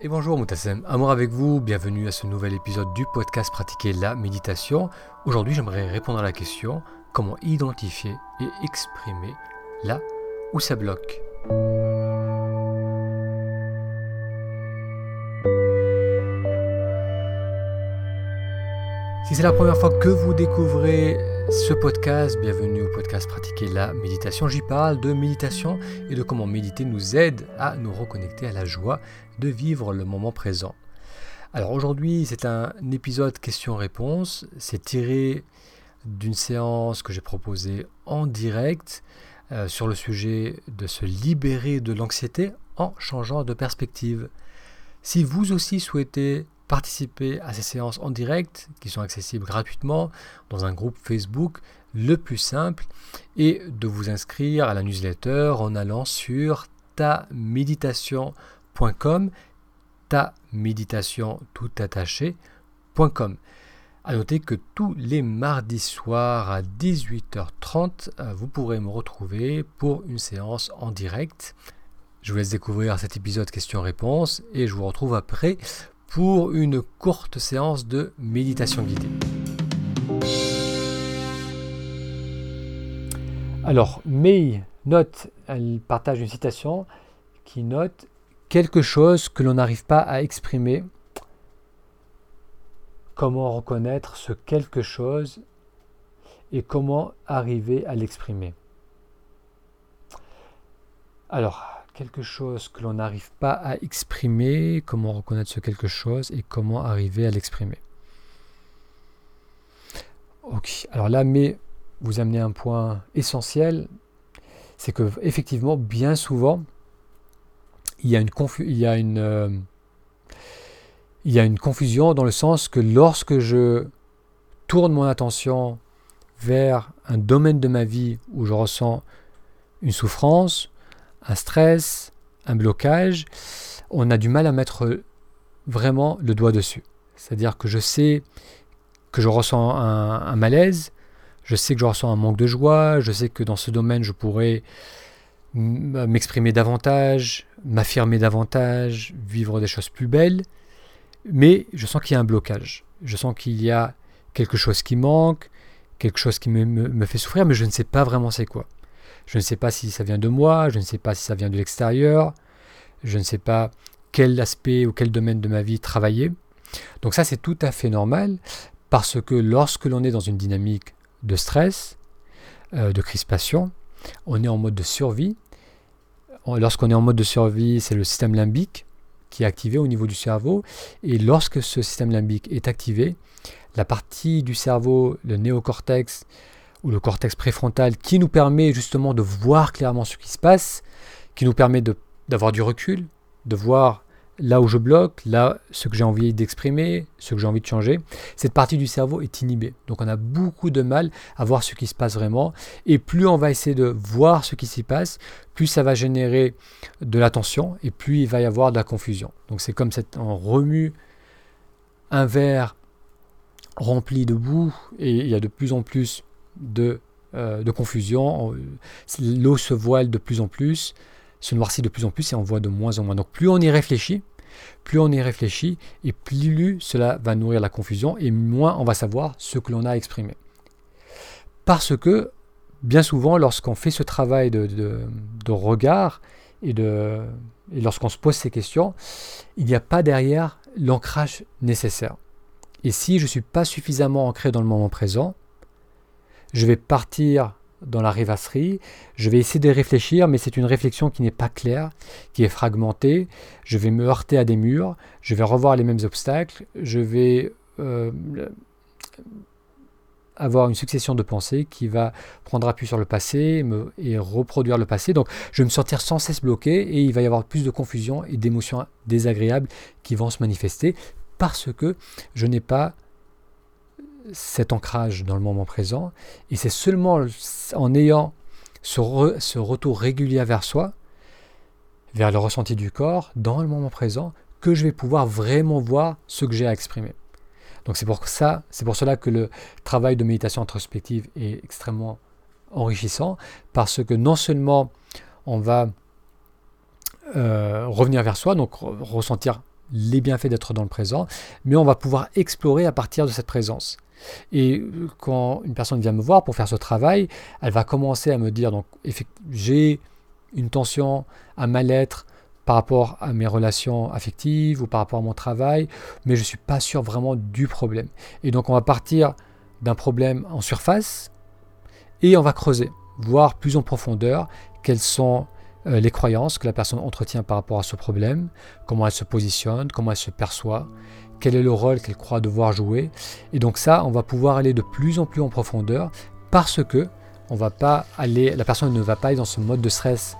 Et bonjour Moutassem, amour avec vous, bienvenue à ce nouvel épisode du podcast Pratiquer la méditation. Aujourd'hui j'aimerais répondre à la question comment identifier et exprimer là où ça bloque? Si c'est la première fois que vous découvrez ce podcast, bienvenue au podcast Pratiquer la méditation. J'y parle de méditation et de comment méditer nous aide à nous reconnecter à la joie de vivre le moment présent. Alors aujourd'hui, c'est un épisode questions-réponses. C'est tiré d'une séance que j'ai proposée en direct euh, sur le sujet de se libérer de l'anxiété en changeant de perspective. Si vous aussi souhaitez participer à ces séances en direct qui sont accessibles gratuitement dans un groupe Facebook, le plus simple est de vous inscrire à la newsletter en allant sur taméditation.com, taméditation tout attaché.com. À noter que tous les mardis soirs à 18h30, euh, vous pourrez me retrouver pour une séance en direct. Je vous laisse découvrir cet épisode questions-réponses et je vous retrouve après pour une courte séance de méditation guidée. Alors, May note, elle partage une citation qui note quelque chose que l'on n'arrive pas à exprimer. Comment reconnaître ce quelque chose et comment arriver à l'exprimer? Alors, quelque chose que l'on n'arrive pas à exprimer, comment reconnaître ce quelque chose et comment arriver à l'exprimer. Ok, alors là, mais vous amenez un point essentiel, c'est que effectivement, bien souvent, il y a une, il y a une, euh, il y a une confusion dans le sens que lorsque je tourne mon attention vers un domaine de ma vie où je ressens une souffrance, un stress, un blocage, on a du mal à mettre vraiment le doigt dessus. C'est-à-dire que je sais que je ressens un, malaise, je sais que je ressens un manque de joie, je sais que dans ce domaine je pourrais m'exprimer davantage, m'affirmer davantage, vivre des choses plus belles, mais je sens qu'il y a un blocage. Je sens qu'il y a quelque chose qui manque, quelque chose qui me fait souffrir, mais je ne sais pas vraiment c'est quoi. Je ne sais pas si ça vient de moi, je ne sais pas si ça vient de l'extérieur, je ne sais pas quel aspect ou quel domaine de ma vie travailler. Donc ça c'est tout à fait normal parce que lorsque l'on est dans une dynamique de stress, euh, de crispation, on est en mode de survie. Lorsqu'on est en mode de survie, c'est le système limbique qui est activé au niveau du cerveau. Et lorsque ce système limbique est activé, la partie du cerveau, le néocortex, ou le cortex préfrontal qui nous permet justement de voir clairement ce qui se passe, qui nous permet d'avoir du recul, de voir là où je bloque, là ce que j'ai envie d'exprimer, ce que j'ai envie de changer. Cette partie du cerveau est inhibée. Donc on a beaucoup de mal à voir ce qui se passe vraiment. Et plus on va essayer de voir ce qui s'y passe, plus ça va générer de l'attention et plus il va y avoir de la confusion. Donc c'est comme cette, on remue un verre rempli de boue et il y a de plus en plus de, euh, de confusion. L'eau se voile de plus en plus, se noircit de plus en plus et on voit de moins en moins. Donc plus on y réfléchit, plus on y réfléchit et plus cela va nourrir la confusion et moins on va savoir ce que l'on a exprimé. Parce que bien souvent, lorsqu'on fait ce travail de, de, regard et, et lorsqu'on se pose ces questions, il n'y a pas derrière l'ancrage nécessaire. Et si je ne suis pas suffisamment ancré dans le moment présent, je vais partir dans la rêvasserie, je vais essayer de réfléchir, mais c'est une réflexion qui n'est pas claire, qui est fragmentée, je vais me heurter à des murs, je vais revoir les mêmes obstacles, je vais euh, avoir une succession de pensées qui va prendre appui sur le passé et reproduire le passé. Donc je vais me sentir sans cesse bloqué et il va y avoir plus de confusion et d'émotions désagréables qui vont se manifester parce que je n'ai pas cet ancrage dans le moment présent. Et c'est seulement en ayant ce, retour régulier vers soi, vers le ressenti du corps, dans le moment présent, que je vais pouvoir vraiment voir ce que j'ai à exprimer. Donc c'est pour ça, c'est pour cela que le travail de méditation introspective est extrêmement enrichissant, parce que non seulement on va euh, revenir vers soi, donc ressentir les bienfaits d'être dans le présent, mais on va pouvoir explorer à partir de cette présence. Et quand une personne vient me voir pour faire ce travail, elle va commencer à me dire, donc j'ai une tension, un mal-être par rapport à mes relations affectives ou par rapport à mon travail, mais je ne suis pas sûr vraiment du problème. Et donc on va partir d'un problème en surface et on va creuser, voir plus en profondeur quelles sont euh, les croyances que la personne entretient par rapport à ce problème, comment elle se positionne, comment elle se perçoit, quel est le rôle qu'elle croit devoir jouer. Et donc ça, on va pouvoir aller de plus en plus en profondeur parce que on va pas aller, la personne ne va pas être dans ce mode de stress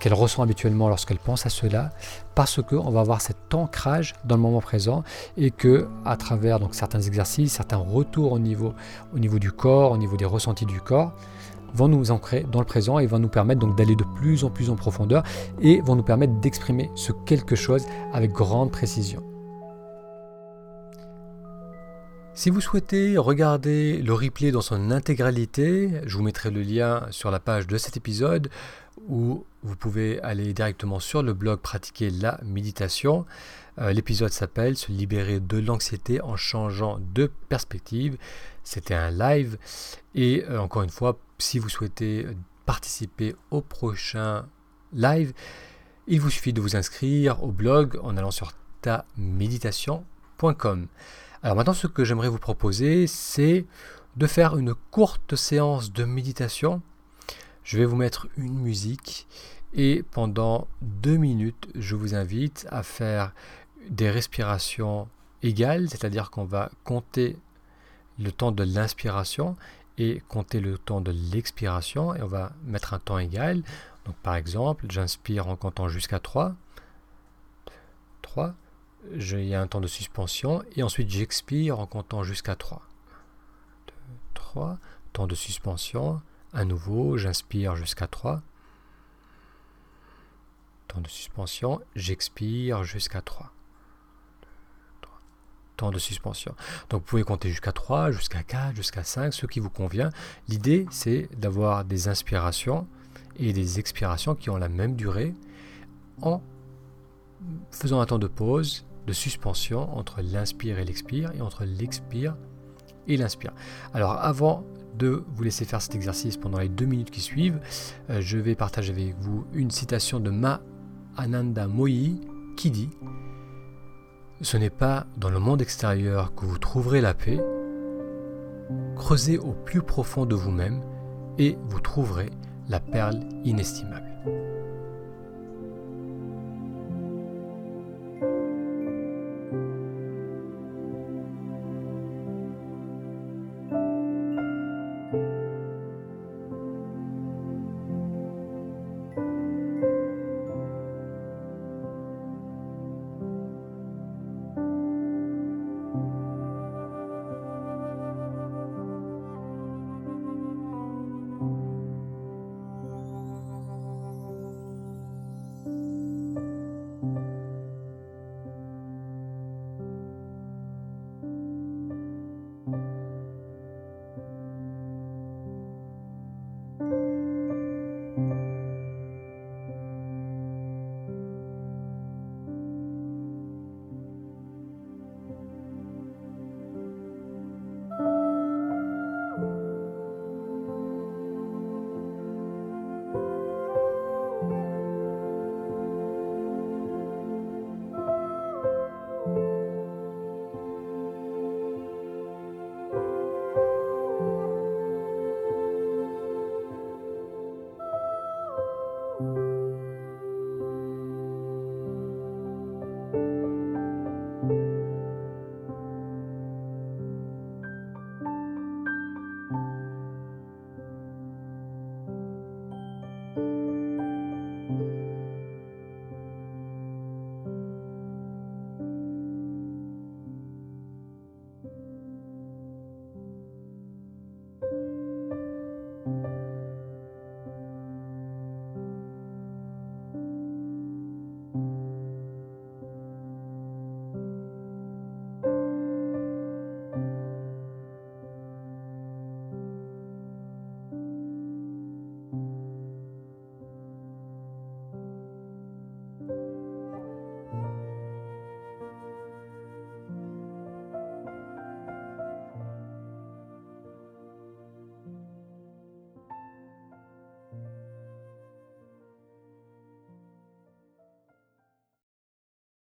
qu'elle ressent habituellement lorsqu'elle pense à cela, parce qu'on va avoir cet ancrage dans le moment présent et que à travers donc certains exercices, certains retours au niveau, au niveau du corps, au niveau des ressentis du corps, vont nous ancrer dans le présent et vont nous permettre donc d'aller de plus en plus en profondeur et vont nous permettre d'exprimer ce quelque chose avec grande précision. Si vous souhaitez regarder le replay dans son intégralité, je vous mettrai le lien sur la page de cet épisode où vous pouvez aller directement sur le blog pratiquer la méditation. Euh, l'épisode s'appelle Se libérer de l'anxiété en changeant de perspective. C'était un live et euh, encore une fois, si vous souhaitez participer au prochain live, il vous suffit de vous inscrire au blog en allant sur taméditation.com. Alors maintenant, ce que j'aimerais vous proposer, c'est de faire une courte séance de méditation. Je vais vous mettre une musique et pendant deux minutes, je vous invite à faire des respirations égales, c'est-à-dire qu'on va compter le temps de l'inspiration et compter le temps de l'expiration et on va mettre un temps égal. Donc par exemple, j'inspire en comptant jusqu'à 3. 3. Il y a un temps de suspension et ensuite j'expire en comptant jusqu'à 3. 2, 3. Temps de suspension. À nouveau, j'inspire jusqu'à 3. Temps de suspension, j'expire jusqu'à 3 temps de suspension. Donc vous pouvez compter jusqu'à 3, jusqu'à 4, jusqu'à 5, ce qui vous convient. L'idée, c'est d'avoir des inspirations et des expirations qui ont la même durée en faisant un temps de pause, de suspension entre l'inspire et l'expire et entre l'expire et l'inspire. Alors avant de vous laisser faire cet exercice pendant les deux minutes qui suivent, euh, je vais partager avec vous une citation de Ma Ananda Moyi qui dit ce n'est pas dans le monde extérieur que vous trouverez la paix. Creusez au plus profond de vous-même et vous trouverez la perle inestimable.